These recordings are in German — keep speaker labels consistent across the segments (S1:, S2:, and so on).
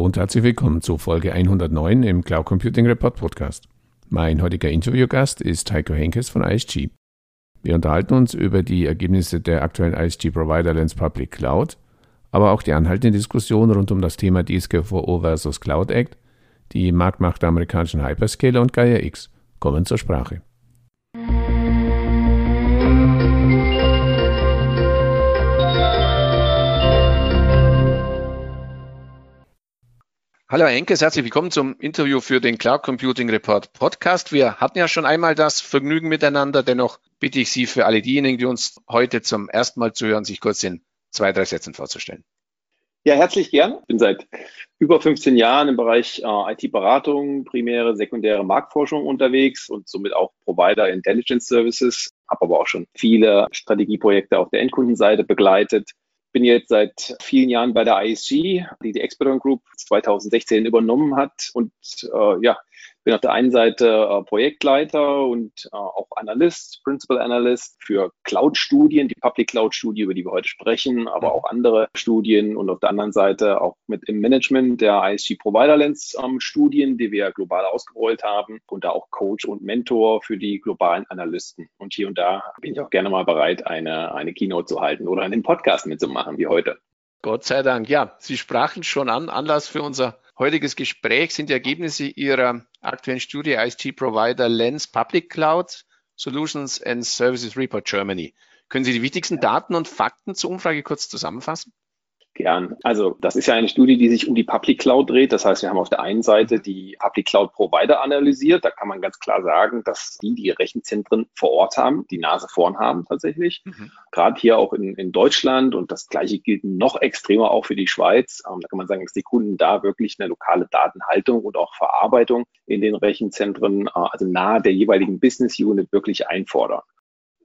S1: Hallo und herzlich willkommen zu Folge 109 im Cloud Computing Report Podcast. Mein heutiger Interviewgast ist Heiko Henkes von ISG. Wir unterhalten uns über die Ergebnisse der aktuellen ISG Provider Lens Public Cloud, aber auch die anhaltende Diskussion rund um das Thema DSGVO versus Cloud Act, die Marktmacht der amerikanischen Hyperscaler und Gaia X kommen zur Sprache. Hallo Herr Enkes, herzlich willkommen zum Interview für den Cloud Computing Report Podcast. Wir hatten ja schon einmal das Vergnügen miteinander. Dennoch bitte ich Sie für alle diejenigen, die uns heute zum ersten Mal zuhören, sich kurz in zwei, drei Sätzen vorzustellen.
S2: Ja, herzlich gern. Ich bin seit über 15 Jahren im Bereich äh, IT-Beratung, primäre, sekundäre Marktforschung unterwegs und somit auch Provider Intelligence Services. Habe aber auch schon viele Strategieprojekte auf der Endkundenseite begleitet bin jetzt seit vielen Jahren bei der ISG, die die Expedon Group 2016 übernommen hat. Und äh, ja, bin auf der einen Seite äh, Projektleiter und äh, auch Analyst, Principal Analyst für Cloud-Studien, die Public Cloud-Studie, über die wir heute sprechen, aber mhm. auch andere Studien und auf der anderen Seite auch mit im Management der ISG Provider Lens ähm, Studien, die wir global ausgerollt haben und da auch Coach und Mentor für die globalen Analysten. Und hier und da bin ich auch gerne mal bereit, eine, eine Keynote zu halten oder einen Podcast mitzumachen, wie heute.
S1: Gott sei Dank. Ja, Sie sprachen schon an. Anlass für unser heutiges Gespräch sind die Ergebnisse Ihrer aktuellen Studie IST Provider Lens Public Cloud Solutions and Services Report Germany. Können Sie die wichtigsten Daten und Fakten zur Umfrage kurz zusammenfassen?
S2: Gern. Also das ist ja eine Studie, die sich um die Public Cloud dreht. Das heißt, wir haben auf der einen Seite die Public Cloud Provider analysiert. Da kann man ganz klar sagen, dass die die Rechenzentren vor Ort haben, die Nase vorn haben tatsächlich. Mhm. Gerade hier auch in, in Deutschland und das gleiche gilt noch extremer auch für die Schweiz. Ähm, da kann man sagen, dass die Kunden da wirklich eine lokale Datenhaltung und auch Verarbeitung in den Rechenzentren, äh, also nahe der jeweiligen Business Unit wirklich einfordern.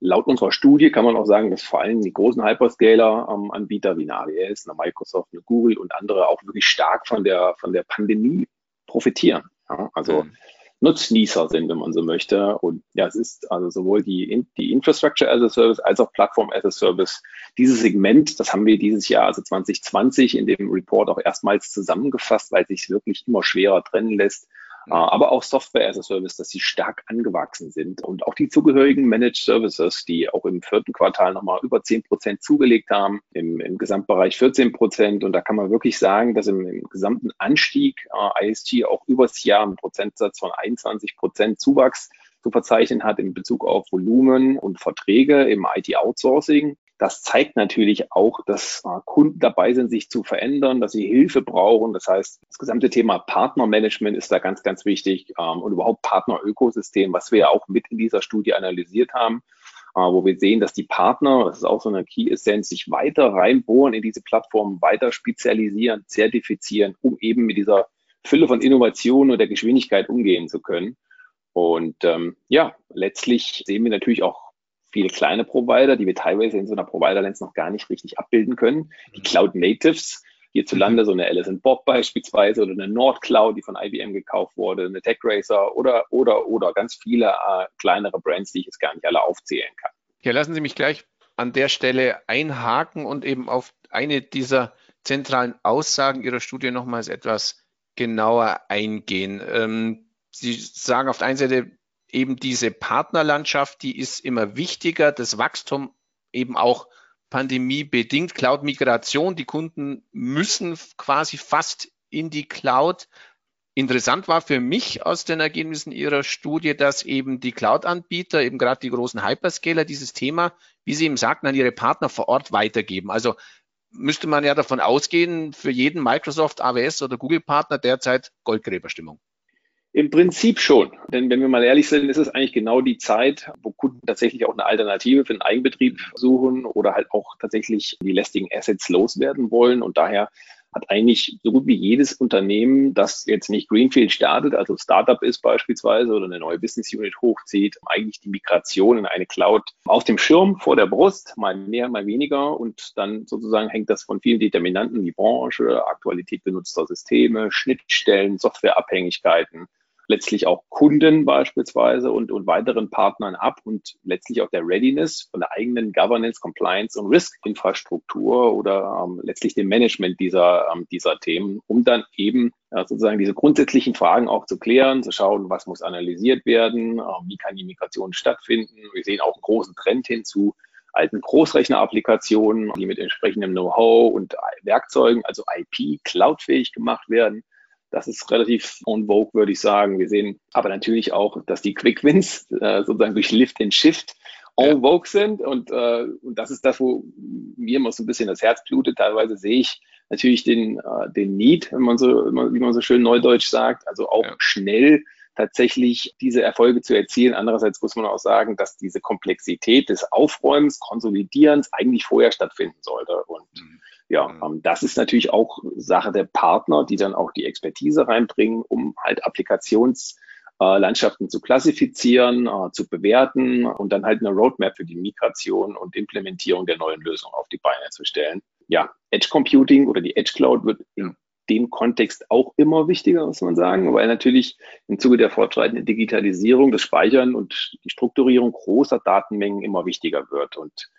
S2: Laut unserer Studie kann man auch sagen, dass vor allem die großen Hyperscaler-Anbieter ähm, wie eine AWS, eine Microsoft, eine Google und andere auch wirklich stark von der, von der Pandemie profitieren. Ja, also mhm. Nutznießer sind, wenn man so möchte. Und ja, es ist also sowohl die, die Infrastructure as a Service als auch Plattform as a Service. Dieses Segment, das haben wir dieses Jahr, also 2020, in dem Report auch erstmals zusammengefasst, weil sich wirklich immer schwerer trennen lässt aber auch Software as a Service, dass sie stark angewachsen sind und auch die zugehörigen Managed Services, die auch im vierten Quartal nochmal über zehn Prozent zugelegt haben, im, im Gesamtbereich 14 Prozent. Und da kann man wirklich sagen, dass im, im gesamten Anstieg äh, ISG auch übers Jahr einen Prozentsatz von 21 Prozent Zuwachs zu verzeichnen hat in Bezug auf Volumen und Verträge im IT-Outsourcing. Das zeigt natürlich auch, dass äh, Kunden dabei sind, sich zu verändern, dass sie Hilfe brauchen. Das heißt, das gesamte Thema Partnermanagement ist da ganz, ganz wichtig ähm, und überhaupt Partnerökosystem, was wir ja auch mit in dieser Studie analysiert haben, äh, wo wir sehen, dass die Partner, das ist auch so eine Key Essenz, sich weiter reinbohren in diese Plattformen, weiter spezialisieren, zertifizieren, um eben mit dieser Fülle von Innovationen und der Geschwindigkeit umgehen zu können. Und ähm, ja, letztlich sehen wir natürlich auch viele kleine Provider, die wir teilweise in so einer Provider-Lens noch gar nicht richtig abbilden können. Die mhm. Cloud Natives, hierzulande mhm. so eine Alice Bob beispielsweise oder eine Nordcloud, die von IBM gekauft wurde, eine TechRacer oder, oder, oder ganz viele äh, kleinere Brands, die ich jetzt gar nicht alle aufzählen kann.
S1: Ja, lassen Sie mich gleich an der Stelle einhaken und eben auf eine dieser zentralen Aussagen Ihrer Studie nochmals etwas genauer eingehen. Ähm, Sie sagen auf der einen Seite, eben diese Partnerlandschaft, die ist immer wichtiger. Das Wachstum eben auch pandemiebedingt, Cloud-Migration. Die Kunden müssen quasi fast in die Cloud. Interessant war für mich aus den Ergebnissen Ihrer Studie, dass eben die Cloud-Anbieter, eben gerade die großen Hyperscaler, dieses Thema, wie Sie eben sagten, an ihre Partner vor Ort weitergeben. Also müsste man ja davon ausgehen, für jeden Microsoft, AWS oder Google-Partner derzeit Goldgräberstimmung.
S2: Im Prinzip schon. Denn wenn wir mal ehrlich sind, ist es eigentlich genau die Zeit, wo Kunden tatsächlich auch eine Alternative für den Eigenbetrieb suchen oder halt auch tatsächlich die lästigen Assets loswerden wollen. Und daher hat eigentlich so gut wie jedes Unternehmen, das jetzt nicht Greenfield startet, also Startup ist beispielsweise oder eine neue Business Unit hochzieht, eigentlich die Migration in eine Cloud auf dem Schirm vor der Brust, mal mehr, mal weniger. Und dann sozusagen hängt das von vielen Determinanten wie Branche, Aktualität benutzter Systeme, Schnittstellen, Softwareabhängigkeiten letztlich auch Kunden beispielsweise und, und weiteren Partnern ab und letztlich auch der Readiness von der eigenen Governance, Compliance und Risk-Infrastruktur oder ähm, letztlich dem Management dieser, ähm, dieser Themen, um dann eben äh, sozusagen diese grundsätzlichen Fragen auch zu klären, zu schauen, was muss analysiert werden, äh, wie kann die Migration stattfinden. Wir sehen auch einen großen Trend hin zu alten Großrechner-Applikationen, die mit entsprechendem Know-how und Werkzeugen, also IP, cloudfähig gemacht werden. Das ist relativ on vogue, würde ich sagen. Wir sehen aber natürlich auch, dass die Quick Wins äh, sozusagen durch Lift and Shift en vogue sind. Und, äh, und das ist das, wo mir immer so ein bisschen das Herz blutet. Teilweise sehe ich natürlich den, äh, den Need, wenn man so, wie man so schön neudeutsch sagt, also auch ja. schnell tatsächlich diese Erfolge zu erzielen. Andererseits muss man auch sagen, dass diese Komplexität des Aufräumens, Konsolidierens eigentlich vorher stattfinden sollte. Und mhm. Ja, mhm. ähm, das ist natürlich auch Sache der Partner, die dann auch die Expertise reinbringen, um halt Applikationslandschaften zu klassifizieren, äh, zu bewerten und dann halt eine Roadmap für die Migration und Implementierung der neuen Lösung auf die Beine zu stellen. Ja, Edge Computing oder die Edge Cloud wird in dem Kontext auch immer wichtiger, muss man sagen, weil natürlich im Zuge der fortschreitenden Digitalisierung das Speichern und die Strukturierung großer Datenmengen immer wichtiger wird und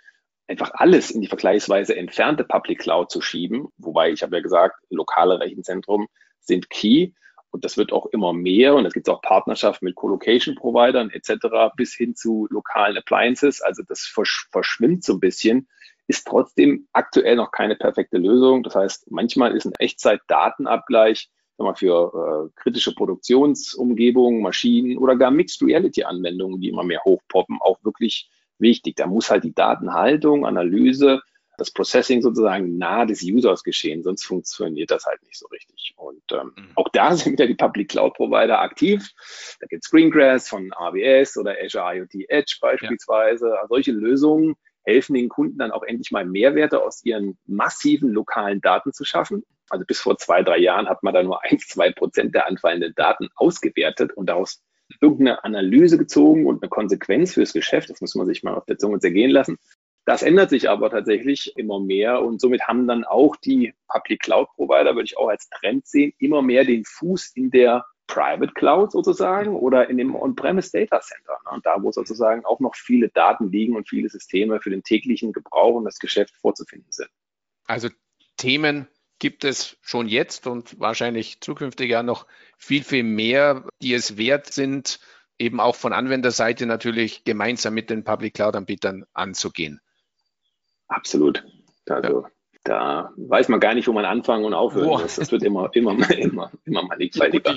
S2: einfach alles in die vergleichsweise entfernte Public Cloud zu schieben, wobei ich habe ja gesagt, lokale Rechenzentren sind key und das wird auch immer mehr und es gibt auch Partnerschaften mit Colocation-Providern etc. bis hin zu lokalen Appliances. Also das verschwimmt so ein bisschen ist trotzdem aktuell noch keine perfekte Lösung. Das heißt, manchmal ist ein Echtzeit-Datenabgleich für äh, kritische Produktionsumgebungen, Maschinen oder gar Mixed Reality-Anwendungen, die immer mehr hochpoppen, auch wirklich wichtig. Da muss halt die Datenhaltung, Analyse, das Processing sozusagen nahe des Users geschehen, sonst funktioniert das halt nicht so richtig. Und ähm, mhm. auch da sind wieder die Public Cloud Provider aktiv. Da gibt es Greengrass von AWS oder Azure IoT Edge beispielsweise. Ja. Solche Lösungen helfen den Kunden dann auch endlich mal Mehrwerte aus ihren massiven lokalen Daten zu schaffen. Also bis vor zwei, drei Jahren hat man da nur ein, zwei Prozent der anfallenden Daten ausgewertet und daraus irgendeine Analyse gezogen und eine Konsequenz fürs Geschäft. Das muss man sich mal auf der Zunge zergehen lassen. Das ändert sich aber tatsächlich immer mehr und somit haben dann auch die Public Cloud Provider, würde ich auch als Trend sehen, immer mehr den Fuß in der Private Cloud sozusagen oder in dem On-Premise Data Center. Ne? Da, wo sozusagen auch noch viele Daten liegen und viele Systeme für den täglichen Gebrauch und das Geschäft vorzufinden sind.
S1: Also Themen gibt es schon jetzt und wahrscheinlich zukünftig ja noch viel, viel mehr, die es wert sind, eben auch von Anwenderseite natürlich gemeinsam mit den Public Cloud-Anbietern anzugehen.
S2: Absolut. Also ja. da weiß man gar nicht, wo man anfangen und aufhören muss. Das wird immer, immer, immer, immer mannigfaltiger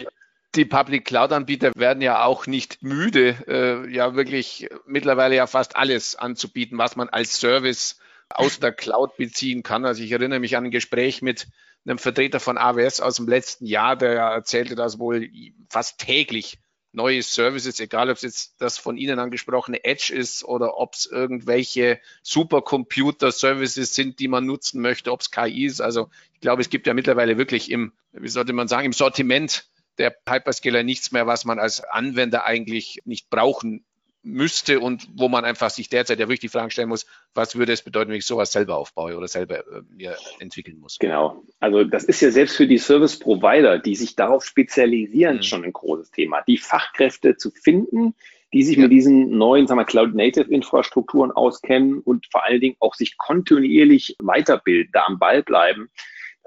S1: die Public Cloud-Anbieter werden ja auch nicht müde, äh, ja wirklich mittlerweile ja fast alles anzubieten, was man als Service aus der Cloud beziehen kann. Also ich erinnere mich an ein Gespräch mit einem Vertreter von AWS aus dem letzten Jahr, der erzählte, dass wohl fast täglich neue Services, egal ob es jetzt das von Ihnen angesprochene Edge ist oder ob es irgendwelche Supercomputer-Services sind, die man nutzen möchte, ob es KI ist. Also ich glaube, es gibt ja mittlerweile wirklich im, wie sollte man sagen, im Sortiment der Hyperscaler nichts mehr, was man als Anwender eigentlich nicht brauchen müsste und wo man einfach sich derzeit ja wirklich die Frage stellen muss, was würde es bedeuten, wenn ich sowas selber aufbaue oder selber äh, mir entwickeln muss?
S2: Genau. Also das ist ja selbst für die Service Provider, die sich darauf spezialisieren, mhm. schon ein großes Thema. Die Fachkräfte zu finden, die sich ja. mit diesen neuen sagen wir, Cloud-Native-Infrastrukturen auskennen und vor allen Dingen auch sich kontinuierlich weiterbilden, da am Ball bleiben.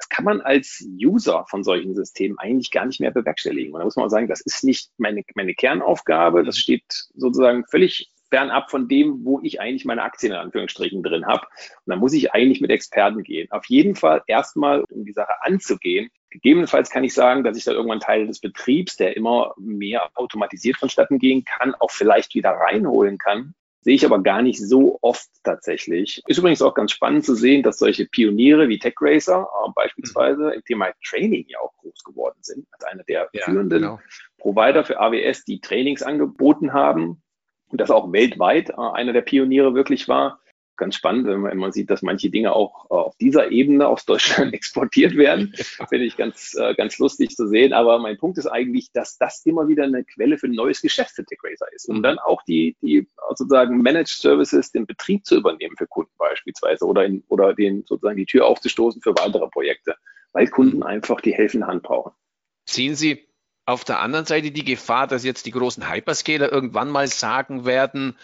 S2: Das kann man als User von solchen Systemen eigentlich gar nicht mehr bewerkstelligen. Und da muss man auch sagen, das ist nicht meine, meine Kernaufgabe. Das steht sozusagen völlig fernab von dem, wo ich eigentlich meine Aktien in Anführungsstrichen drin habe. Und da muss ich eigentlich mit Experten gehen. Auf jeden Fall erstmal, um die Sache anzugehen. Gegebenenfalls kann ich sagen, dass ich da irgendwann Teil des Betriebs, der immer mehr automatisiert vonstatten gehen kann, auch vielleicht wieder reinholen kann. Sehe ich aber gar nicht so oft tatsächlich. Ist übrigens auch ganz spannend zu sehen, dass solche Pioniere wie TechRacer äh, beispielsweise mhm. im Thema Training ja auch groß geworden sind. Als einer der ja, führenden genau. Provider für AWS, die Trainings angeboten haben und das auch weltweit äh, einer der Pioniere wirklich war ganz spannend, wenn man immer sieht, dass manche Dinge auch äh, auf dieser Ebene aus Deutschland exportiert werden. Finde ich ganz, äh, ganz lustig zu sehen. Aber mein Punkt ist eigentlich, dass das immer wieder eine Quelle für ein neues Geschäft für TechRacer ist, um mhm. dann auch die, die sozusagen Managed Services, den Betrieb zu übernehmen für Kunden beispielsweise oder, in, oder den sozusagen die Tür aufzustoßen für weitere Projekte, weil Kunden mhm. einfach die helfende Hand brauchen.
S1: Sehen Sie Auf der anderen Seite die Gefahr, dass jetzt die großen Hyperscaler irgendwann mal sagen werden,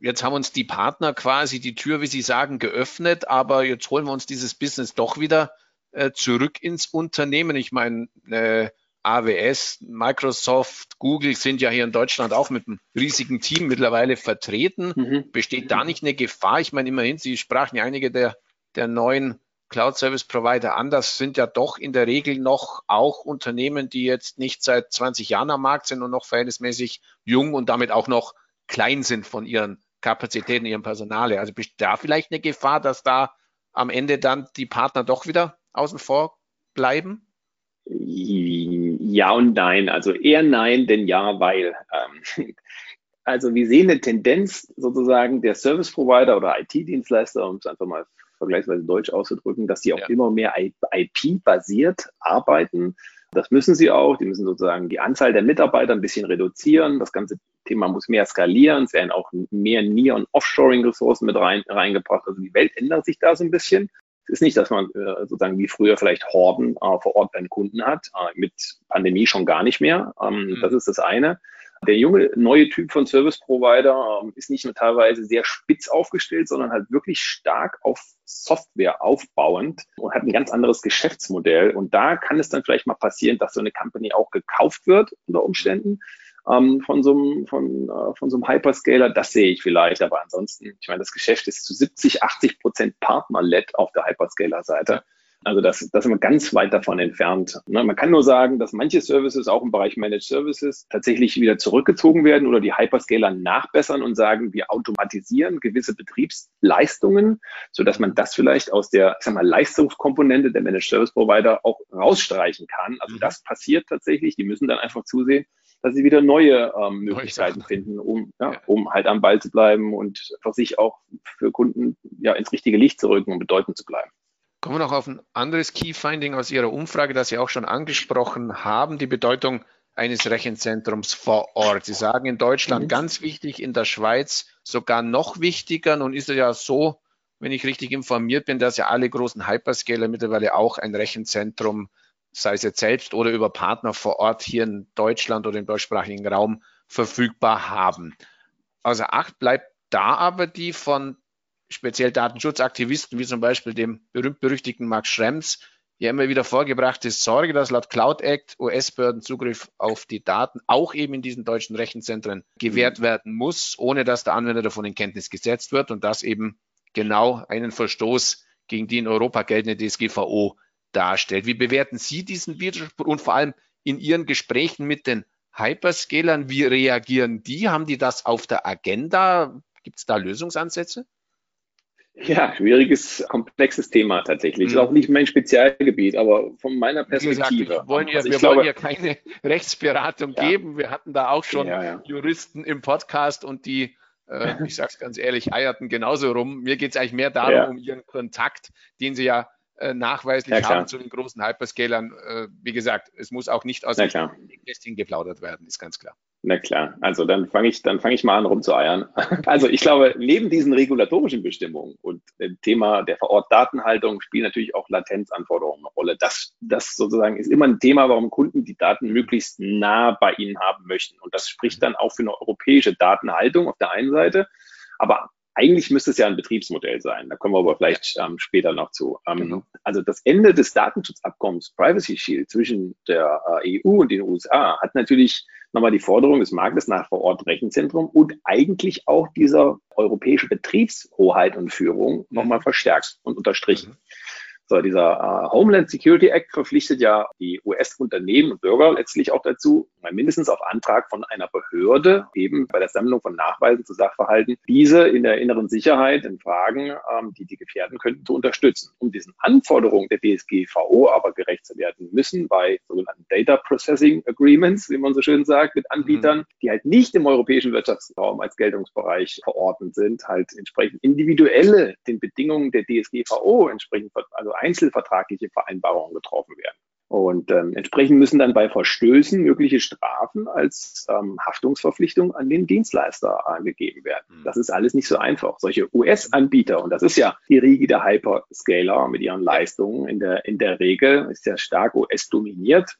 S1: jetzt haben uns die Partner quasi die Tür, wie Sie sagen, geöffnet, aber jetzt holen wir uns dieses Business doch wieder äh, zurück ins Unternehmen. Ich meine, äh, AWS, Microsoft, Google sind ja hier in Deutschland auch mit einem riesigen Team mittlerweile vertreten. Mhm. Besteht da nicht eine Gefahr? Ich meine, immerhin, Sie sprachen ja einige der, der neuen Cloud Service Provider an. Das sind ja doch in der Regel noch auch Unternehmen, die jetzt nicht seit 20 Jahren am Markt sind und noch verhältnismäßig jung und damit auch noch klein sind von ihren Kapazitäten, ihrem Personal. Also besteht da vielleicht eine Gefahr, dass da am Ende dann die Partner doch wieder außen vor bleiben?
S2: Ja und nein. Also eher nein, denn ja, weil. Ähm, also wir sehen eine Tendenz sozusagen der Service Provider oder IT-Dienstleister, um es einfach mal vergleichsweise deutsch auszudrücken, dass sie auch ja. immer mehr IP-basiert arbeiten. Das müssen sie auch. Die müssen sozusagen die Anzahl der Mitarbeiter ein bisschen reduzieren. Das ganze Thema muss mehr skalieren. Es werden auch mehr Near- und Offshoring-Ressourcen mit rein, reingebracht. Also die Welt ändert sich da so ein bisschen. Es ist nicht, dass man äh, sozusagen wie früher vielleicht Horden äh, vor Ort beim Kunden hat. Äh, mit Pandemie schon gar nicht mehr. Ähm, mhm. Das ist das eine. Der junge neue Typ von Service Provider ähm, ist nicht nur teilweise sehr spitz aufgestellt, sondern halt wirklich stark auf Software aufbauend und hat ein ganz anderes Geschäftsmodell. Und da kann es dann vielleicht mal passieren, dass so eine Company auch gekauft wird unter Umständen ähm, von, so einem, von, äh, von so einem Hyperscaler. Das sehe ich vielleicht. Aber ansonsten, ich meine, das Geschäft ist zu 70, 80 Prozent Partner-led auf der Hyperscaler-Seite. Also das, das sind wir ganz weit davon entfernt. Ne, man kann nur sagen, dass manche Services auch im Bereich Managed Services tatsächlich wieder zurückgezogen werden oder die Hyperscaler nachbessern und sagen, wir automatisieren gewisse Betriebsleistungen, so dass man das vielleicht aus der ich sag mal, Leistungskomponente der Managed Service Provider auch rausstreichen kann. Also mhm. das passiert tatsächlich. Die müssen dann einfach zusehen, dass sie wieder neue ähm, Möglichkeiten finden, um, ja, ja. um halt am Ball zu bleiben und für sich auch für Kunden ja ins richtige Licht zu rücken und bedeutend zu bleiben.
S1: Kommen wir noch auf ein anderes Key Finding aus Ihrer Umfrage, das Sie auch schon angesprochen haben, die Bedeutung eines Rechenzentrums vor Ort. Sie sagen in Deutschland mhm. ganz wichtig, in der Schweiz sogar noch wichtiger. Nun ist es ja so, wenn ich richtig informiert bin, dass ja alle großen Hyperscaler mittlerweile auch ein Rechenzentrum, sei es jetzt selbst oder über Partner vor Ort hier in Deutschland oder im deutschsprachigen Raum verfügbar haben. Außer Acht bleibt da aber die von speziell Datenschutzaktivisten wie zum Beispiel dem berühmt-berüchtigten Max Schrems ja immer wieder vorgebracht ist, Sorge, dass laut Cloud Act US-Behörden Zugriff auf die Daten auch eben in diesen deutschen Rechenzentren gewährt mhm. werden muss, ohne dass der Anwender davon in Kenntnis gesetzt wird und das eben genau einen Verstoß gegen die in Europa geltende DSGVO darstellt. Wie bewerten Sie diesen Widerspruch und vor allem in Ihren Gesprächen mit den Hyperscalern, wie reagieren die? Haben die das auf der Agenda? Gibt es da Lösungsansätze?
S2: Ja, schwieriges, komplexes Thema tatsächlich. Mhm. Ist auch nicht mein Spezialgebiet, aber von meiner Perspektive.
S1: Gesagt, wir wollen ja, also wir glaube, wollen ja keine Rechtsberatung ja. geben. Wir hatten da auch schon ja. Juristen im Podcast und die, äh, ich sage es ganz ehrlich, eierten genauso rum. Mir geht es eigentlich mehr darum, um ihren Kontakt, den sie ja äh, nachweislich haben zu den großen Hyperscalern. Äh, wie gesagt, es muss auch nicht aus dem Testing geplaudert werden, ist ganz klar.
S2: Na klar, also dann fange ich, dann fange ich mal an rumzueiern. Also ich glaube, neben diesen regulatorischen Bestimmungen und dem Thema der Vor-Ort-Datenhaltung spielen natürlich auch Latenzanforderungen eine Rolle. Das, das sozusagen ist immer ein Thema, warum Kunden die Daten möglichst nah bei ihnen haben möchten. Und das spricht dann auch für eine europäische Datenhaltung auf der einen Seite. Aber eigentlich müsste es ja ein Betriebsmodell sein. Da kommen wir aber vielleicht ähm, später noch zu. Ähm, genau. Also das Ende des Datenschutzabkommens Privacy Shield zwischen der äh, EU und den USA hat natürlich nochmal die Forderung des Marktes nach vor Ort Rechenzentrum und eigentlich auch dieser europäische Betriebshoheit und Führung nochmal verstärkt und unterstrichen. Mhm. So, dieser äh, Homeland Security Act verpflichtet ja die US-Unternehmen und Bürger letztlich auch dazu, mindestens auf Antrag von einer Behörde, eben bei der Sammlung von Nachweisen zu Sachverhalten, diese in der inneren Sicherheit in Fragen, ähm, die die gefährden könnten, zu unterstützen. Um diesen Anforderungen der DSGVO aber gerecht zu werden, müssen bei sogenannten Data Processing Agreements, wie man so schön sagt, mit Anbietern, mhm. die halt nicht im europäischen Wirtschaftsraum als Geltungsbereich verordnet sind, halt entsprechend individuelle den Bedingungen der DSGVO entsprechend, also einzelvertragliche Vereinbarungen getroffen werden. Und ähm, entsprechend müssen dann bei Verstößen mögliche Strafen als ähm, Haftungsverpflichtung an den Dienstleister angegeben werden. Mhm. Das ist alles nicht so einfach. Solche US-Anbieter, und das ist ja die Riege der Hyperscaler mit ihren Leistungen in der, in der Regel, ist ja stark US-dominiert.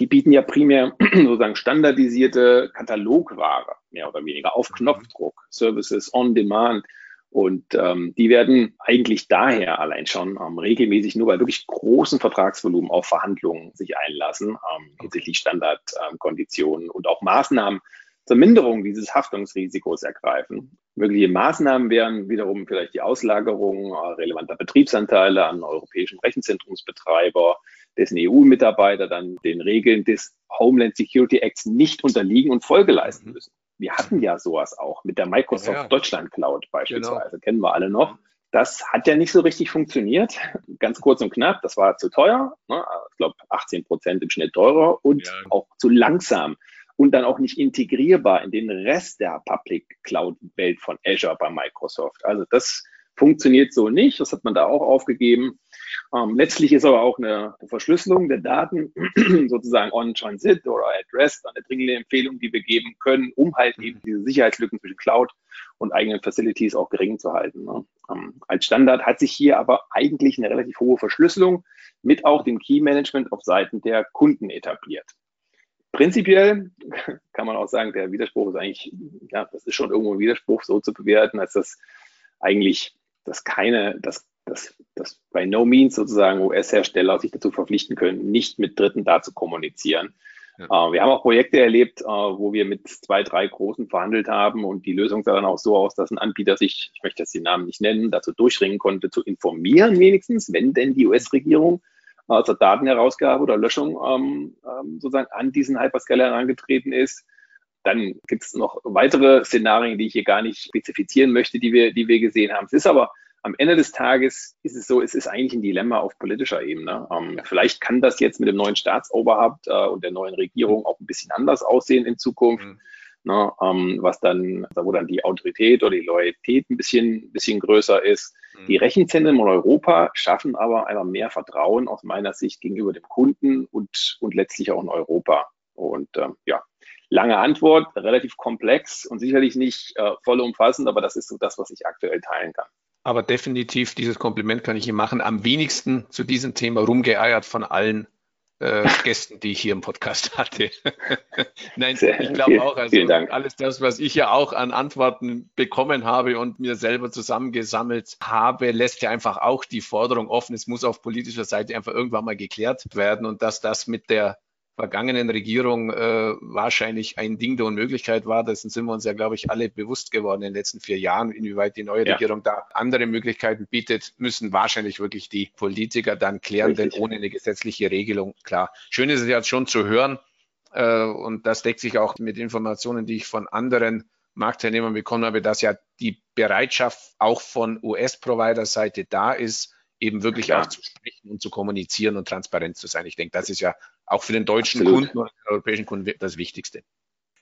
S2: die bieten ja primär sozusagen standardisierte Katalogware, mehr oder weniger, auf mhm. Knopfdruck, Services on Demand. Und ähm, die werden eigentlich daher allein schon ähm, regelmäßig nur bei wirklich großen Vertragsvolumen auf Verhandlungen sich einlassen, ähm, hinsichtlich Standardkonditionen ähm, und auch Maßnahmen zur Minderung dieses Haftungsrisikos ergreifen. Mögliche Maßnahmen wären wiederum vielleicht die Auslagerung äh, relevanter Betriebsanteile an europäischen Rechenzentrumsbetreiber, dessen EU-Mitarbeiter dann den Regeln des Homeland Security Acts nicht unterliegen und Folge leisten mhm. müssen. Wir hatten ja sowas auch mit der Microsoft ja. Deutschland Cloud beispielsweise, genau. kennen wir alle noch. Das hat ja nicht so richtig funktioniert. Ganz kurz und knapp, das war zu teuer, ne? ich glaube 18 Prozent im Schnitt teurer und ja. auch zu langsam und dann auch nicht integrierbar in den Rest der Public Cloud Welt von Azure bei Microsoft. Also das funktioniert so nicht. Das hat man da auch aufgegeben. Ähm, letztlich ist aber auch eine Verschlüsselung der Daten sozusagen on Transit oder at rest eine dringende Empfehlung, die wir geben können, um halt eben mhm. diese Sicherheitslücken zwischen Cloud und eigenen Facilities auch gering zu halten. Ne? Ähm, als Standard hat sich hier aber eigentlich eine relativ hohe Verschlüsselung mit auch dem Key Management auf Seiten der Kunden etabliert. Prinzipiell kann man auch sagen, der Widerspruch ist eigentlich, ja, das ist schon irgendwo ein Widerspruch, so zu bewerten, als das eigentlich, dass keine, dass, dass, dass bei no means sozusagen US-Hersteller sich dazu verpflichten können, nicht mit Dritten da zu kommunizieren. Ja. Uh, wir haben auch Projekte erlebt, uh, wo wir mit zwei, drei Großen verhandelt haben und die Lösung sah dann auch so aus, dass ein Anbieter sich, ich möchte jetzt den Namen nicht nennen, dazu durchringen konnte, zu informieren wenigstens, wenn denn die US-Regierung also Datenherausgabe oder Löschung ähm, ähm, sozusagen an diesen Hyperscaler herangetreten ist. Dann gibt es noch weitere Szenarien, die ich hier gar nicht spezifizieren möchte, die wir, die wir gesehen haben. Es ist aber am Ende des Tages ist es so, es ist eigentlich ein Dilemma auf politischer Ebene. Ähm, vielleicht kann das jetzt mit dem neuen Staatsoberhaupt äh, und der neuen Regierung auch ein bisschen anders aussehen in Zukunft. Mhm ne, ähm, was dann, wo dann die Autorität oder die Loyalität ein bisschen, bisschen größer ist. Mhm. Die Rechenzentren in Europa schaffen aber einfach mehr Vertrauen aus meiner Sicht gegenüber dem Kunden und, und letztlich auch in Europa. Und ähm, ja, lange Antwort, relativ komplex und sicherlich nicht äh, vollumfassend, aber das ist so das, was ich aktuell teilen kann.
S1: Aber definitiv, dieses Kompliment kann ich ihm machen. Am wenigsten zu diesem Thema rumgeeiert von allen äh, Gästen, die ich hier im Podcast hatte. Nein, Sehr, ich glaube auch, also alles das, was ich ja auch an Antworten bekommen habe und mir selber zusammengesammelt habe, lässt ja einfach auch die Forderung offen. Es muss auf politischer Seite einfach irgendwann mal geklärt werden und dass das mit der vergangenen Regierung äh, wahrscheinlich ein Ding der Unmöglichkeit war. Dessen sind wir uns ja, glaube ich, alle bewusst geworden in den letzten vier Jahren. Inwieweit die neue ja. Regierung da andere Möglichkeiten bietet, müssen wahrscheinlich wirklich die Politiker dann klären, Richtig. denn ohne eine gesetzliche Regelung, klar. Schön ist es ja schon zu hören, äh, und das deckt sich auch mit Informationen, die ich von anderen Marktteilnehmern bekommen habe, dass ja die Bereitschaft auch von US-Provider-Seite da ist, eben wirklich ja, auch zu sprechen und zu kommunizieren und transparent zu sein. Ich denke, das ist ja auch für den deutschen Absolut. Kunden und den europäischen Kunden das Wichtigste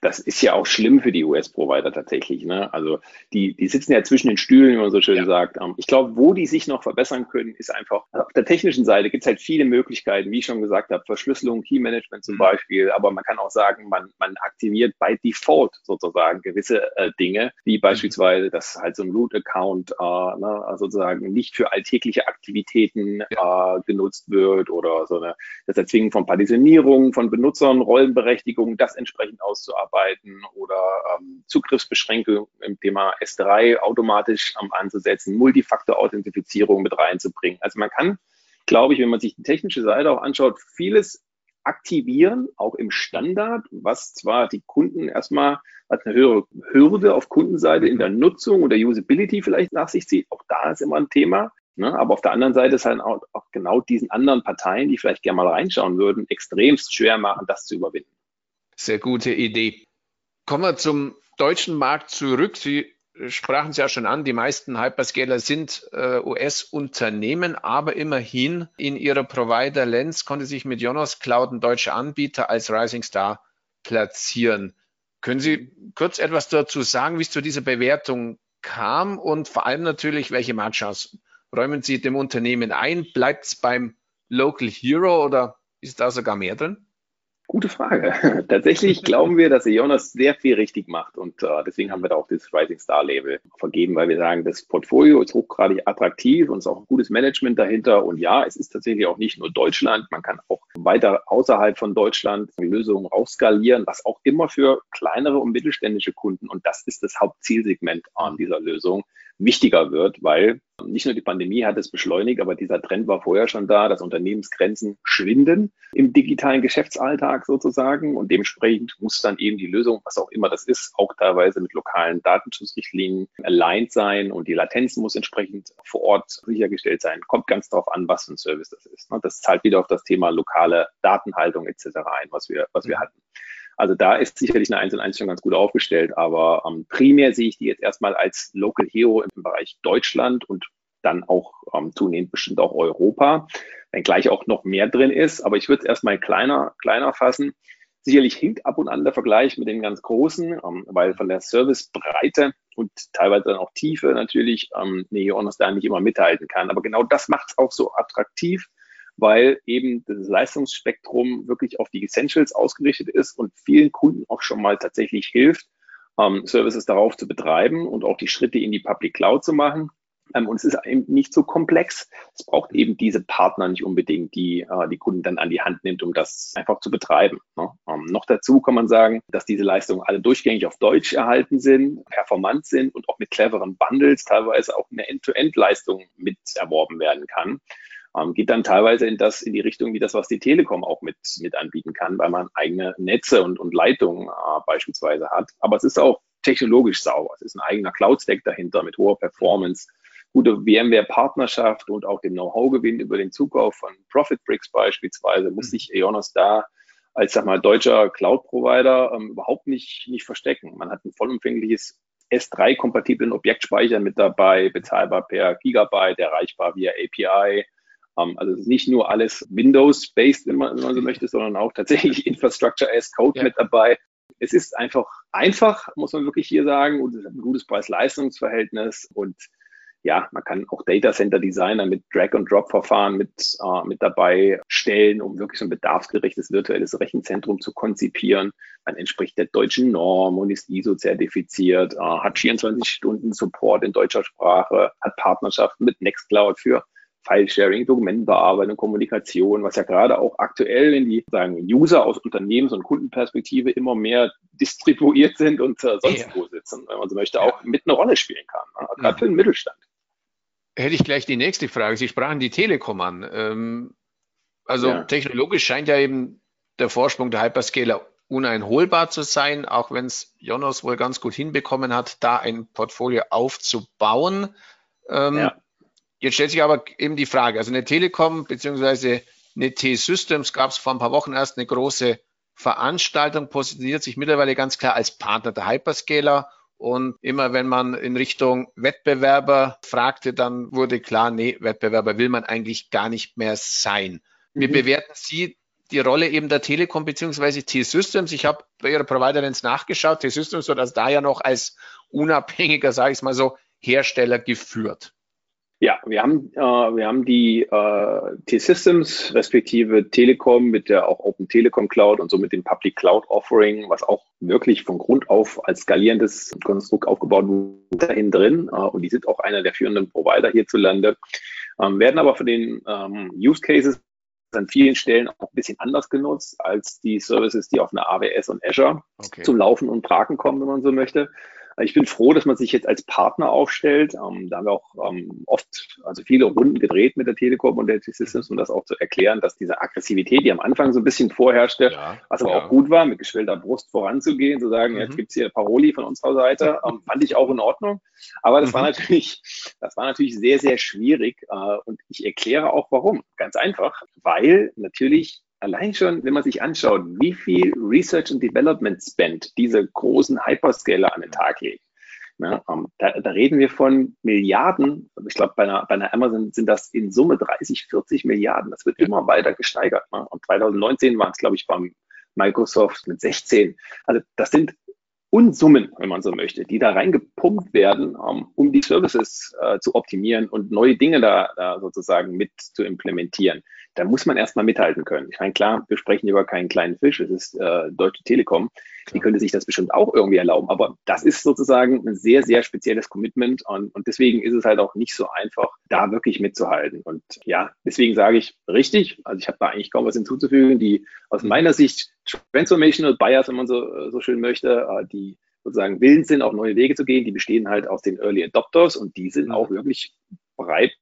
S2: das ist ja auch schlimm für die US-Provider tatsächlich. Ne? Also die, die sitzen ja zwischen den Stühlen, wie man so schön ja. sagt. Ähm, ich glaube, wo die sich noch verbessern können, ist einfach, also auf der technischen Seite gibt es halt viele Möglichkeiten, wie ich schon gesagt habe, Verschlüsselung, Key Management zum mhm. Beispiel, aber man kann auch sagen, man, man aktiviert by Default sozusagen gewisse äh, Dinge, wie mhm. beispielsweise, dass halt so ein Root-Account äh, ne, sozusagen nicht für alltägliche Aktivitäten ja. äh, genutzt wird oder so eine, das Erzwingen von Partitionierung von Benutzern, Rollenberechtigung, das entsprechend auszuarbeiten arbeiten oder ähm, Zugriffsbeschränkungen im Thema S3 automatisch ähm, anzusetzen, Multifaktor-Authentifizierung mit reinzubringen. Also man kann, glaube ich, wenn man sich die technische Seite auch anschaut, vieles aktivieren, auch im Standard, was zwar die Kunden erstmal als eine höhere Hürde auf Kundenseite in der Nutzung und der Usability vielleicht nach sich zieht. Auch da ist immer ein Thema. Ne? Aber auf der anderen Seite ist halt auch, auch genau diesen anderen Parteien, die vielleicht gerne mal reinschauen würden, extremst schwer machen, das zu überwinden.
S1: Sehr gute Idee. Kommen wir zum deutschen Markt zurück. Sie sprachen es ja schon an, die meisten Hyperscaler sind äh, US-Unternehmen, aber immerhin in ihrer Provider Lens konnte sich mit Jonas Cloud ein deutscher Anbieter als Rising Star platzieren. Können Sie kurz etwas dazu sagen, wie es zu dieser Bewertung kam und vor allem natürlich, welche Marktchancen räumen Sie dem Unternehmen ein? Bleibt es beim Local Hero oder ist da sogar mehr drin?
S2: Gute Frage. Tatsächlich glauben wir, dass Jonas sehr viel richtig macht und äh, deswegen haben wir da auch das Rising Star Label vergeben, weil wir sagen, das Portfolio ist hochgradig attraktiv und es ist auch ein gutes Management dahinter. Und ja, es ist tatsächlich auch nicht nur Deutschland, man kann auch weiter außerhalb von Deutschland Lösungen aufskalieren, was auch immer für kleinere und mittelständische Kunden. Und das ist das Hauptzielsegment an dieser Lösung wichtiger wird, weil nicht nur die Pandemie hat es beschleunigt, aber dieser Trend war vorher schon da, dass Unternehmensgrenzen schwinden im digitalen Geschäftsalltag sozusagen und dementsprechend muss dann eben die Lösung, was auch immer das ist, auch teilweise mit lokalen Datenschutzrichtlinien aligned sein und die Latenz muss entsprechend vor Ort sichergestellt sein. Kommt ganz darauf an, was für ein Service das ist. Das zahlt wieder auf das Thema lokale Datenhaltung etc. ein, was wir, was wir hatten. Also da ist sicherlich eine 1 und 1 schon ganz gut aufgestellt, aber ähm, primär sehe ich die jetzt erstmal als Local Hero im Bereich Deutschland und dann auch ähm, zunehmend bestimmt auch Europa, wenngleich auch noch mehr drin ist. Aber ich würde es erstmal kleiner, kleiner fassen. Sicherlich hinkt ab und an der Vergleich mit den ganz Großen, ähm, weil von der Servicebreite und teilweise dann auch Tiefe natürlich ähm, Neonos da nicht immer mithalten kann. Aber genau das macht es auch so attraktiv, weil eben das Leistungsspektrum wirklich auf die Essentials ausgerichtet ist und vielen Kunden auch schon mal tatsächlich hilft, ähm, Services darauf zu betreiben und auch die Schritte in die Public Cloud zu machen. Ähm, und es ist eben nicht so komplex. Es braucht eben diese Partner nicht unbedingt, die äh, die Kunden dann an die Hand nimmt, um das einfach zu betreiben. Ne? Ähm, noch dazu kann man sagen, dass diese Leistungen alle durchgängig auf Deutsch erhalten sind, performant sind und auch mit cleveren Bundles teilweise auch eine End-to-End-Leistung mit erworben werden kann ähm, geht dann teilweise in das, in die Richtung wie das, was die Telekom auch mit, mit anbieten kann, weil man eigene Netze und, und Leitungen äh, beispielsweise hat. Aber es ist auch technologisch sauber. Es ist ein eigener Cloud-Stack dahinter mit hoher Performance, gute VMware-Partnerschaft und auch dem Know-how-Gewinn über den Zukauf von ProfitBricks beispielsweise, muss mhm. sich Eonos da als sag mal deutscher Cloud-Provider ähm, überhaupt nicht, nicht verstecken. Man hat ein vollumfängliches S3-kompatiblen Objektspeicher mit dabei, bezahlbar per Gigabyte, erreichbar via API, also es ist nicht nur alles Windows-based, wenn man, wenn man so möchte, sondern auch tatsächlich Infrastructure as Code ja. mit dabei. Es ist einfach einfach, muss man wirklich hier sagen, und es hat ein gutes Preis-Leistungs-Verhältnis und ja, man kann auch Data Center Designer mit Drag-and-Drop-Verfahren mit, äh, mit dabei stellen, um wirklich so ein bedarfsgerechtes virtuelles Rechenzentrum zu konzipieren. Dann entspricht der deutschen Norm und ist ISO-zertifiziert, äh, hat 24 Stunden Support in deutscher Sprache, hat Partnerschaften mit Nextcloud für File-Sharing, Dokumentenbearbeitung, Kommunikation, was ja gerade auch aktuell in die sagen, User aus Unternehmens- und Kundenperspektive immer mehr distribuiert sind und äh, sonst ja. wo sitzen, wenn man so möchte, auch mit einer Rolle spielen kann, ne? gerade für den Mittelstand.
S1: Hätte ich gleich die nächste Frage. Sie sprachen die Telekom an. Ähm, also ja. technologisch scheint ja eben der Vorsprung der Hyperscaler uneinholbar zu sein, auch wenn es Jonas wohl ganz gut hinbekommen hat, da ein Portfolio aufzubauen. Ähm, ja. Jetzt stellt sich aber eben die Frage, also eine Telekom beziehungsweise eine T-Systems gab es vor ein paar Wochen erst eine große Veranstaltung, positioniert sich mittlerweile ganz klar als Partner der Hyperscaler. Und immer wenn man in Richtung Wettbewerber fragte, dann wurde klar, nee, Wettbewerber will man eigentlich gar nicht mehr sein. Wie mhm. bewerten Sie die Rolle eben der Telekom beziehungsweise T-Systems? Ich habe bei Ihrer Providerin nachgeschaut. T-Systems wird also da ja noch als unabhängiger, sage ich mal so, Hersteller geführt.
S2: Ja, wir haben, äh, wir haben die äh, T-Systems respektive Telekom mit der auch Open Telekom Cloud und so mit dem Public Cloud Offering, was auch wirklich von Grund auf als skalierendes Konstrukt aufgebaut wurde, dahin drin. Äh, und die sind auch einer der führenden Provider hierzulande, ähm, werden aber für den ähm, Use Cases an vielen Stellen auch ein bisschen anders genutzt als die Services, die auf einer AWS und Azure okay. zum Laufen und Tragen kommen, wenn man so möchte. Ich bin froh, dass man sich jetzt als Partner aufstellt. Ähm, da haben wir auch ähm, oft, also viele Runden gedreht mit der Telekom und der T-Systems, um das auch zu erklären, dass diese Aggressivität, die am Anfang so ein bisschen vorherrschte, ja, was aber ja. auch gut war, mit geschwellter Brust voranzugehen, zu sagen, mhm. jetzt gibt's hier Paroli von unserer Seite, ähm, fand ich auch in Ordnung. Aber das mhm. war natürlich, das war natürlich sehr, sehr schwierig. Äh, und ich erkläre auch warum. Ganz einfach, weil natürlich allein schon, wenn man sich anschaut, wie viel Research and Development Spend diese großen Hyperscaler an den Tag legen. Ja, um, ähm, da, da, reden wir von Milliarden. Ich glaube, bei einer, bei einer Amazon sind das in Summe 30, 40 Milliarden. Das wird immer weiter gesteigert. Ne? Und 2019 waren es, glaube ich, beim Microsoft mit 16. Also das sind Unsummen, wenn man so möchte, die da reingepumpt gepumpt werden, ähm, um die Services äh, zu optimieren und neue Dinge da, da sozusagen mit zu implementieren. Da muss man erstmal mithalten können. Ich meine, klar, wir sprechen über keinen kleinen Fisch, es ist äh, Deutsche Telekom. Die könnte sich das bestimmt auch irgendwie erlauben. Aber das ist sozusagen ein sehr, sehr spezielles Commitment und, und deswegen ist es halt auch nicht so einfach, da wirklich mitzuhalten. Und ja, deswegen sage ich richtig, also ich habe da eigentlich kaum was hinzuzufügen. Die aus mhm. meiner Sicht Transformational Buyers, wenn man so, so schön möchte, äh, die sozusagen willens sind, auch neue Wege zu gehen, die bestehen halt aus den Early Adopters und die sind mhm. auch wirklich bereit,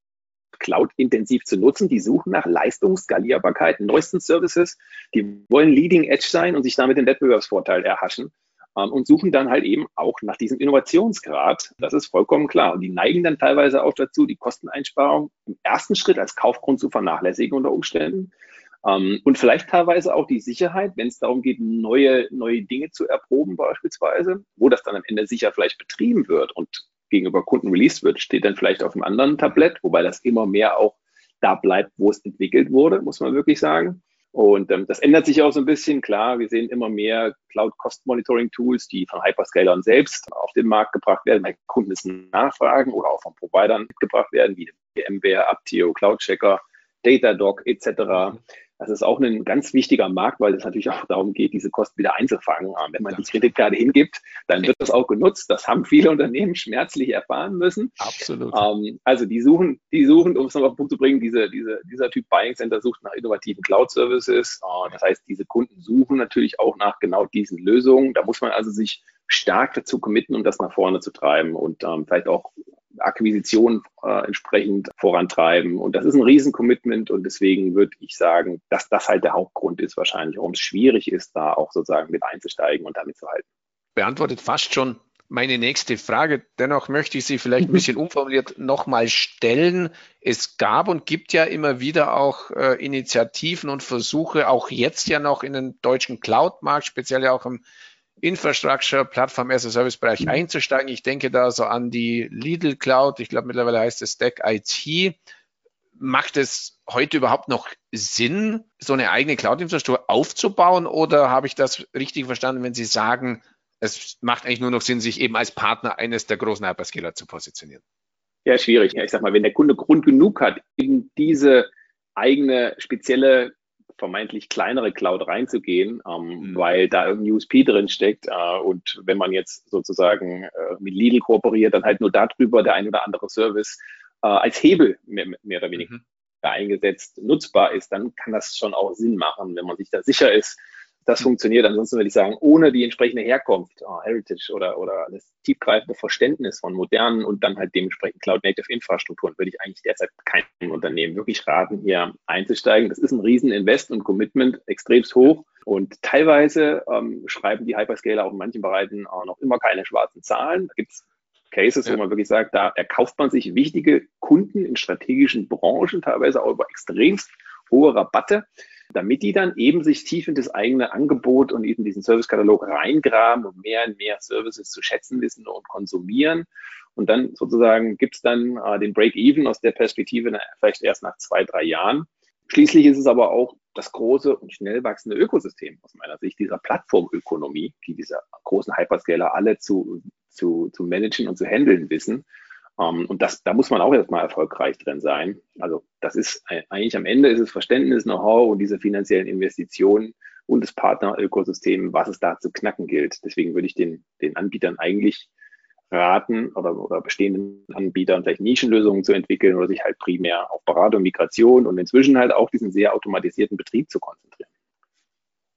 S2: Cloud intensiv zu nutzen. Die suchen nach Leistung, Skalierbarkeit, neuesten Services. Die wollen Leading Edge sein und sich damit den Wettbewerbsvorteil erhaschen ähm, und suchen dann halt eben auch nach diesem Innovationsgrad. Das ist vollkommen klar. Und die neigen dann teilweise auch dazu, die Kosteneinsparung im ersten Schritt als Kaufgrund zu vernachlässigen unter Umständen. Ähm, und vielleicht teilweise auch die Sicherheit, wenn es darum geht, neue, neue Dinge zu erproben beispielsweise, wo das dann am Ende sicher vielleicht betrieben wird und gegenüber Kunden released wird, steht dann vielleicht auf einem anderen Tablett, wobei das immer mehr auch da bleibt, wo es entwickelt wurde, muss man wirklich sagen. Und ähm, das ändert sich auch so ein bisschen. Klar, wir sehen immer mehr Cloud-Cost-Monitoring-Tools, die von Hyperscalern selbst auf den Markt gebracht werden, weil Kunden es nachfragen oder auch von Providern mitgebracht werden, wie VMware, Aptio, Cloud Checker, Datadog etc. Das ist auch ein ganz wichtiger Markt, weil es natürlich auch darum geht, diese Kosten wieder einzufangen. Wenn man die Kreditkarte hingibt, dann wird das auch genutzt. Das haben viele Unternehmen schmerzlich erfahren müssen.
S1: Absolut.
S2: Ähm, also die suchen, die suchen, um es noch auf den Punkt zu bringen, diese, diese, dieser Typ Buying Center sucht nach innovativen Cloud Services. Äh, das heißt, diese Kunden suchen natürlich auch nach genau diesen Lösungen. Da muss man also sich stark dazu committen, um das nach vorne zu treiben und ähm, vielleicht auch Akquisition äh, entsprechend vorantreiben. Und das ist ein Riesencommitment und deswegen würde ich sagen, dass das halt der Hauptgrund ist wahrscheinlich, warum es schwierig ist, da auch sozusagen mit einzusteigen und damit zu halten.
S1: Beantwortet fast schon meine nächste Frage. Dennoch möchte ich sie vielleicht ein bisschen umformuliert nochmal stellen. Es gab und gibt ja immer wieder auch äh, Initiativen und Versuche, auch jetzt ja noch in den deutschen Cloud-Markt, speziell ja auch im Infrastructure, Plattform as a Service Bereich mhm. einzusteigen. Ich denke da so an die Lidl Cloud. Ich glaube, mittlerweile heißt es Stack IT. Macht es heute überhaupt noch Sinn, so eine eigene Cloud-Infrastruktur aufzubauen? Oder habe ich das richtig verstanden, wenn Sie sagen, es macht eigentlich nur noch Sinn, sich eben als Partner eines der großen Hyperscaler zu positionieren?
S2: Ja, schwierig. Ich sag mal, wenn der Kunde Grund genug hat, in diese eigene spezielle vermeintlich kleinere Cloud reinzugehen, ähm, mhm. weil da irgendein USP drin steckt. Äh, und wenn man jetzt sozusagen äh, mit Lidl kooperiert, dann halt nur darüber der ein oder andere Service äh, als Hebel mehr, mehr oder weniger mhm. eingesetzt nutzbar ist, dann kann das schon auch Sinn machen, wenn man sich da sicher ist, das funktioniert. Ansonsten würde ich sagen, ohne die entsprechende Herkunft, oh, Heritage oder, oder das tiefgreifende Verständnis von modernen und dann halt dementsprechend Cloud-Native-Infrastrukturen, würde ich eigentlich derzeit keinem Unternehmen wirklich raten, hier einzusteigen. Das ist ein Riesen-Invest und Commitment, extremst hoch. Und teilweise ähm, schreiben die Hyperscaler auch in manchen Bereichen auch noch immer keine schwarzen Zahlen. Da gibt es Cases, ja. wo man wirklich sagt, da erkauft man sich wichtige Kunden in strategischen Branchen, teilweise auch über extremst hohe Rabatte damit die dann eben sich tief in das eigene Angebot und eben diesen Servicekatalog reingraben und mehr und mehr Services zu schätzen wissen und konsumieren. Und dann sozusagen gibt es dann äh, den Break-Even aus der Perspektive vielleicht erst nach zwei, drei Jahren. Schließlich ist es aber auch das große und schnell wachsende Ökosystem aus meiner Sicht dieser Plattformökonomie, die diese großen Hyperscaler alle zu, zu, zu managen und zu handeln wissen. Um, ähm, und das, da muss man auch erstmal erfolgreich drin sein. Also das ist eigentlich am Ende ist es Verständnis, Know-how und diese finanziellen Investitionen und das Partnerökosystem, was es da zu knacken gilt. Deswegen würde ich den, den Anbietern eigentlich raten oder, oder bestehenden Anbietern vielleicht Nischenlösungen zu entwickeln oder sich halt primär auf Beratung, Migration und inzwischen halt auch diesen sehr automatisierten Betrieb zu konzentrieren.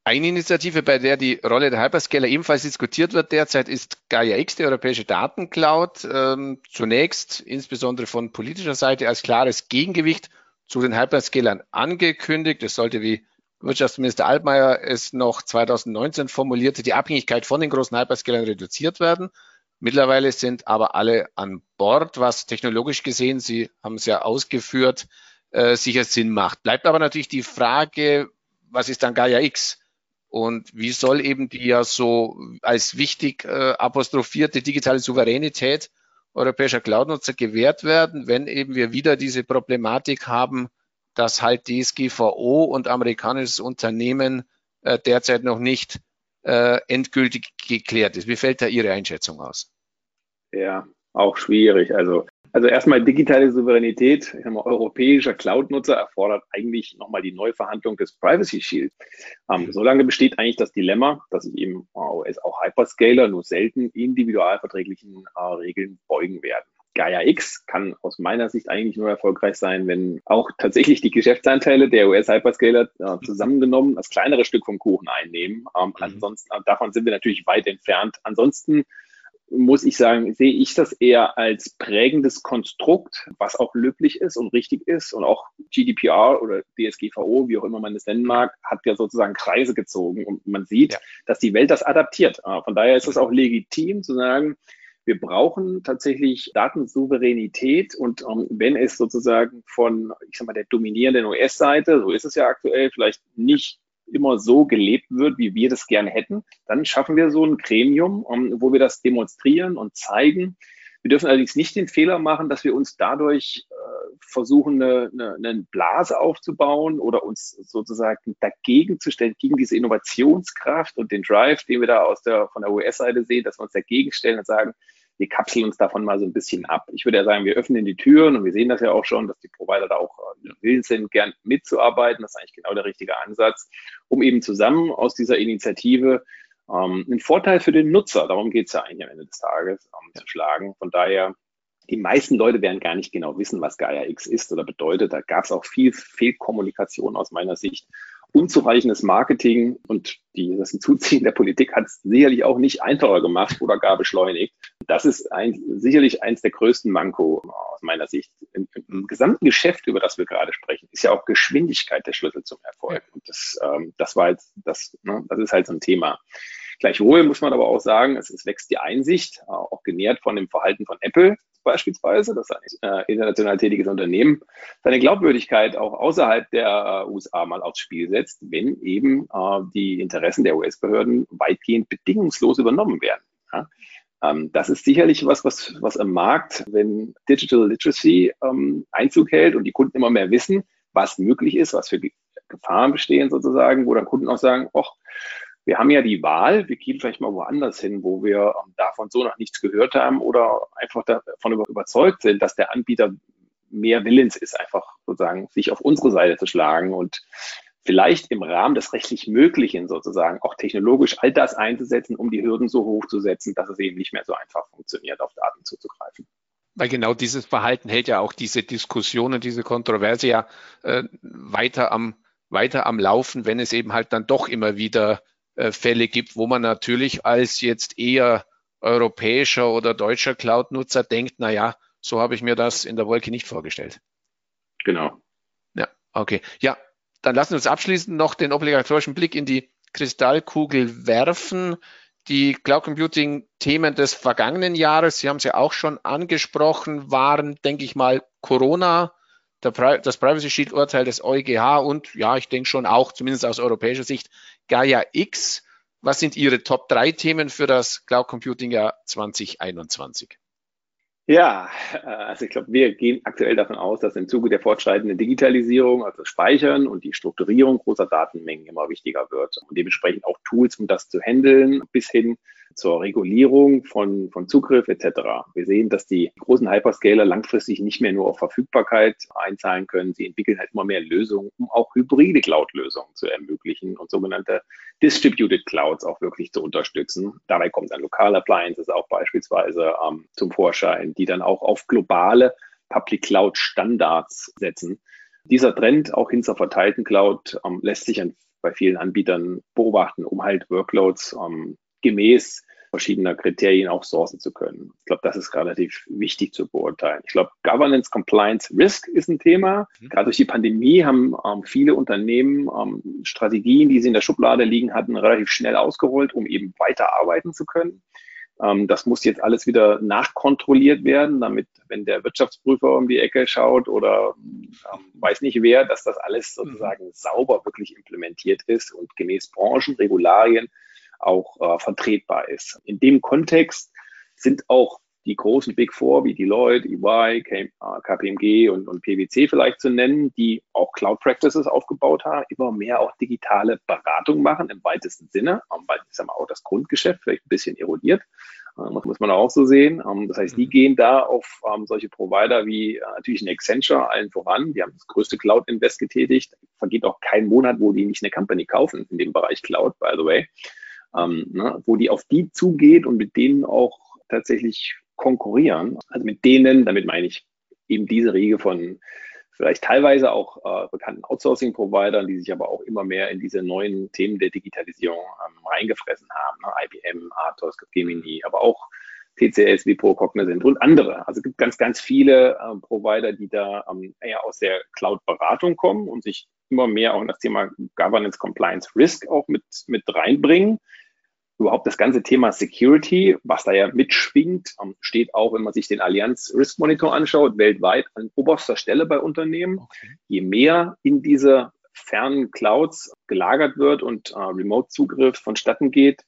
S1: Eine Initiative, bei der die Rolle der Hyperscaler ebenfalls diskutiert wird derzeit, ist Gaia X, die europäische Datencloud. Ähm, zunächst insbesondere von politischer Seite als klares Gegengewicht zu den Hyperscalern angekündigt. Es sollte, wie Wirtschaftsminister Altmaier es noch 2019 formulierte, die Abhängigkeit von den großen Hyperscalern reduziert werden. Mittlerweile sind aber alle an Bord, was technologisch gesehen, Sie haben es ja ausgeführt, äh, sicher Sinn macht. Bleibt aber natürlich die Frage, was ist dann Gaia X? Und wie soll eben die ja so als wichtig äh, apostrophierte digitale Souveränität europäischer Cloud-Nutzer gewährt werden, wenn eben wir wieder diese Problematik haben, dass halt DSGVO und amerikanisches Unternehmen äh, derzeit noch nicht äh, endgültig geklärt ist. Wie fällt da Ihre Einschätzung aus?
S2: Ja, auch schwierig. Also, also erstmal digitale Souveränität, ich sag mal, europäischer Cloud-Nutzer erfordert eigentlich nochmal die Neuverhandlung des Privacy Shield. Ähm, solange besteht eigentlich das Dilemma, dass sich eben AOS auch Hyperscaler nur selten individualverträglichen äh, Regeln beugen werden. Gaia X kann aus meiner Sicht eigentlich nur erfolgreich sein, wenn auch tatsächlich die Geschäftsanteile der US-Hyperscaler äh, zusammengenommen das kleinere Stück vom Kuchen einnehmen. Ähm, mhm. Ansonsten, äh, davon sind wir natürlich weit entfernt. Ansonsten muss ich sagen, sehe ich das eher als prägendes Konstrukt, was auch löblich ist und richtig ist. Und auch GDPR oder DSGVO, wie auch immer man es nennen mag, hat ja sozusagen Kreise gezogen. Und man sieht, ja. dass die Welt das adaptiert. Äh, von daher ist es auch legitim zu sagen, wir brauchen tatsächlich Datensouveränität und ähm, wenn es sozusagen von, ich sag mal, der dominierenden US-Seite, so ist es ja aktuell, vielleicht nicht immer so gelebt wird, wie wir das gerne hätten, dann schaffen wir so ein Gremium, um, wo wir das demonstrieren und zeigen. Wir dürfen allerdings nicht den Fehler machen, dass wir uns dadurch äh, versuchen, eine, eine, eine Blase aufzubauen oder uns sozusagen dagegen zu stellen, gegen diese Innovationskraft und den Drive, den wir da aus der, von der US-Seite sehen, dass wir uns dagegen stellen und sagen, wir kapseln uns davon mal so ein bisschen ab. Ich würde ja sagen, wir öffnen die Türen und wir sehen das ja auch schon, dass die Provider da auch äh, willens sind, gern mitzuarbeiten. Das ist eigentlich genau der richtige Ansatz, um eben zusammen aus dieser Initiative ähm, einen Vorteil für den Nutzer, darum geht es ja eigentlich am Ende des Tages, ähm, zu schlagen. Von daher, die meisten Leute werden gar nicht genau wissen, was Gaia X ist oder bedeutet. Da gab es auch viel Fehlkommunikation aus meiner Sicht unzureichendes Marketing und die, das Hinzuziehen der Politik hat es sicherlich auch nicht einfacher gemacht oder gar beschleunigt. Das ist ein, sicherlich eins der größten Manko aus meiner Sicht. Im, Im, gesamten Geschäft, über das wir gerade sprechen, ist ja auch Geschwindigkeit der Schlüssel zum Erfolg. Und das, ähm, das war jetzt, das, ne, das ist halt so ein Thema. Gleichwohl muss man aber auch sagen, es, es wächst die Einsicht, äh, auch genährt von dem Verhalten von Apple, beispielsweise, das ist ein äh, international tätiges Unternehmen, seine Glaubwürdigkeit auch außerhalb der äh, USA mal aufs Spiel setzt, wenn eben die Interessen der US-Behörden weitgehend bedingungslos übernommen werden. Ähm, das ist sicherlich was, was, was im Markt, wenn Digital Literacy ähm, Einzug hält und die Kunden immer mehr wissen, was möglich ist, was für Gefahren bestehen sozusagen, wo dann Kunden auch sagen, ach, wir haben ja die Wahl, wir gehen vielleicht mal woanders hin, wo wir ähm, davon so noch nichts gehört haben oder einfach davon überzeugt sind, dass der Anbieter mehr willens ist, einfach sozusagen sich auf unsere Seite zu schlagen und vielleicht im Rahmen des rechtlich Möglichen sozusagen auch technologisch all das einzusetzen, um die Hürden so hoch zu setzen, dass es eben nicht mehr so einfach funktioniert, auf Daten zuzugreifen.
S1: Weil genau dieses Verhalten hält ja auch diese Diskussion und diese Kontroverse ja äh, weiter am weiter am Laufen, wenn es eben halt dann doch immer wieder Fälle gibt, wo man natürlich als jetzt eher europäischer oder deutscher Cloud-Nutzer denkt, na ja, so habe ich mir das in der Wolke nicht vorgestellt.
S2: Genau.
S1: Ja, okay. Ja, dann lassen wir uns abschließend noch den obligatorischen Blick in die Kristallkugel werfen. Die Cloud Computing Themen des vergangenen Jahres, Sie haben es ja auch schon angesprochen, waren, denke ich mal, Corona, das Privacy Shield Urteil des EuGH und ja, ich denke schon auch, zumindest aus europäischer Sicht, Gaia X. Was sind Ihre Top 3 Themen für das Cloud Computing Jahr 2021?
S2: Ja, äh, also ich glaube, wir gehen aktuell davon aus, dass im Zuge der fortschreitenden Digitalisierung, also Speichern und die Strukturierung großer Datenmengen immer wichtiger wird und dementsprechend auch Tools, um das zu handeln, bis hin zur Regulierung von, von Zugriff etc. Wir sehen, dass die großen Hyperscaler langfristig nicht mehr nur auf Verfügbarkeit einzahlen können. Sie entwickeln halt immer mehr Lösungen, um auch hybride Cloud-Lösungen zu ermöglichen und sogenannte Distributed Clouds auch wirklich zu unterstützen. Dabei kommt dann Local Appliances auch beispielsweise ähm, zum Vorschein, die dann auch auf globale Public Cloud Standards setzen. Dieser Trend auch hin zur verteilten Cloud ähm, lässt sich an, bei vielen Anbietern beobachten, um halt Workloads ähm, gemäß verschiedener Kriterien auch sourcen zu können. Ich glaube, das ist relativ wichtig zu beurteilen. Ich glaube, Governance, Compliance, Risk ist ein Thema. Mhm. Gerade durch die Pandemie haben ähm, viele Unternehmen ähm, Strategien, die sie in der Schublade liegen hatten, relativ schnell ausgerollt, um eben weiterarbeiten zu können. Ähm, das muss jetzt alles wieder nachkontrolliert werden, damit, wenn der Wirtschaftsprüfer um die Ecke schaut oder ähm, weiß nicht wer, dass das alles mhm. sozusagen sauber wirklich implementiert ist und gemäß Branchenregularien auch äh, vertretbar ist. In dem Kontext sind auch die großen Big Four wie Deloitte, EY, KPMG und, und PwC vielleicht zu nennen, die auch Cloud Practices aufgebaut haben, immer mehr auch digitale Beratung machen im weitesten Sinne, weil ich sag mal, auch das Grundgeschäft vielleicht ein bisschen erodiert. Das muss man auch so sehen. Ähm, das heißt, die mhm. gehen da auf ähm, solche Provider wie äh, natürlich ein Accenture allen voran. Die haben das größte Cloud-Invest getätigt. Vergeht auch kein Monat, wo die nicht eine Company kaufen in dem Bereich Cloud, by the way. Ähm, ne, wo die auf die zugeht und mit denen auch tatsächlich konkurrieren. Also mit denen, damit meine ich eben diese Riege von vielleicht teilweise auch äh, bekannten Outsourcing-Providern, die sich aber auch immer mehr in diese neuen Themen der Digitalisierung ähm, reingefressen haben. Ne? IBM, Atos, Gemini, aber auch TCS, Wipro, Cognizant und andere. Also es gibt ganz, ganz viele äh, Provider, die da ähm, eher aus der Cloud-Beratung kommen und sich immer mehr auch in das Thema Governance, Compliance, Risk auch mit, mit reinbringen überhaupt das ganze Thema Security, was da ja mitschwingt, ähm, steht auch, wenn man sich den Allianz Risk Monitor anschaut, weltweit an oberster Stelle bei Unternehmen. Okay. Je mehr in diese fernen Clouds gelagert wird und äh, Remote-Zugriff vonstatten geht,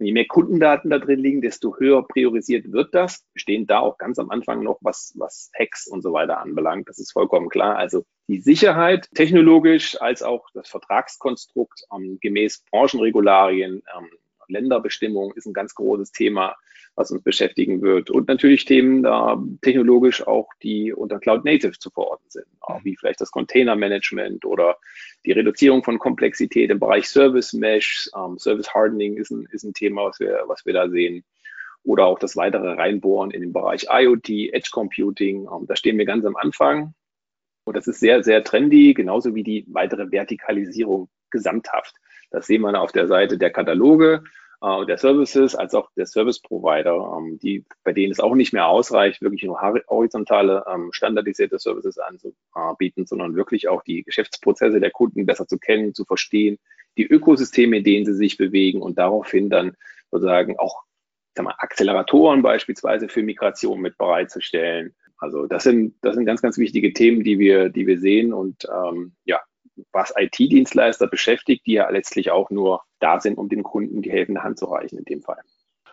S2: und je mehr Kundendaten da drin liegen, desto höher priorisiert wird das. Wir stehen da auch ganz am Anfang noch, was, was Hacks und so weiter anbelangt. Das ist vollkommen klar. Also die Sicherheit technologisch als auch das Vertragskonstrukt ähm, gemäß Branchenregularien, ähm, Länderbestimmung ist ein ganz großes Thema, was uns beschäftigen wird. Und natürlich Themen da technologisch auch, die unter Cloud Native zu verorten sind, auch wie vielleicht das Container Management oder die Reduzierung von Komplexität im Bereich Service Mesh. Ähm, Service Hardening ist ein, ist ein Thema, was wir, was wir da sehen. Oder auch das weitere Reinbohren in den Bereich IoT, Edge Computing. Ähm, da stehen wir ganz am Anfang. Und das ist sehr, sehr trendy, genauso wie die weitere Vertikalisierung gesamthaft. Das sehen wir auf der Seite der Kataloge äh, der Services als auch der Service Provider, ähm, die, bei denen es auch nicht mehr ausreicht, wirklich nur horizontale, ähm, standardisierte Services anzubieten, sondern wirklich auch die Geschäftsprozesse der Kunden besser zu kennen, zu verstehen, die Ökosysteme, in denen sie sich bewegen und daraufhin dann sozusagen auch sag mal, Acceleratoren beispielsweise für Migration mit bereitzustellen. Also das sind, das sind ganz, ganz wichtige Themen, die wir, die wir sehen und ähm, ja, was IT-Dienstleister beschäftigt, die ja letztlich auch nur da sind, um dem Kunden die helfende Hand zu reichen in dem Fall.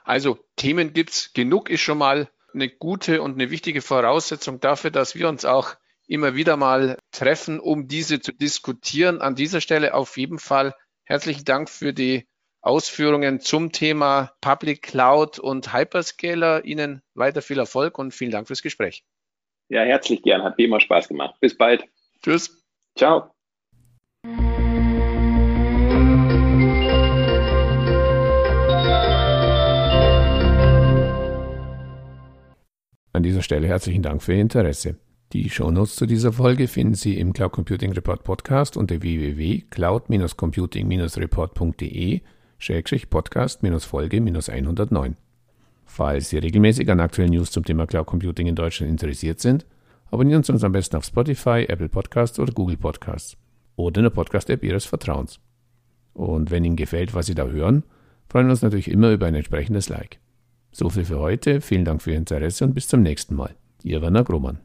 S1: Also Themen gibt es genug, ist schon mal eine gute und eine wichtige Voraussetzung dafür, dass wir uns auch immer wieder mal treffen, um diese zu diskutieren. An dieser Stelle auf jeden Fall herzlichen Dank für die Ausführungen zum Thema Public Cloud und Hyperscaler. Ihnen weiter viel Erfolg und vielen Dank fürs Gespräch.
S2: Ja, herzlich gern. Hat wie immer Spaß gemacht. Bis bald.
S1: Tschüss.
S2: Ciao.
S3: An dieser Stelle herzlichen Dank für Ihr Interesse. Die Shownotes zu dieser Folge finden Sie im Cloud Computing Report Podcast unter www.cloud-computing-report.de Podcast-Folge 109. Falls Sie regelmäßig an aktuellen News zum Thema Cloud Computing in Deutschland interessiert sind, abonnieren Sie uns am besten auf Spotify, Apple Podcasts oder Google Podcasts oder in der Podcast-App Ihres Vertrauens. Und wenn Ihnen gefällt, was Sie da hören, freuen wir uns natürlich immer über ein entsprechendes Like. So viel für heute. Vielen Dank für Ihr Interesse und bis zum nächsten Mal. Ihr Werner Grohmann.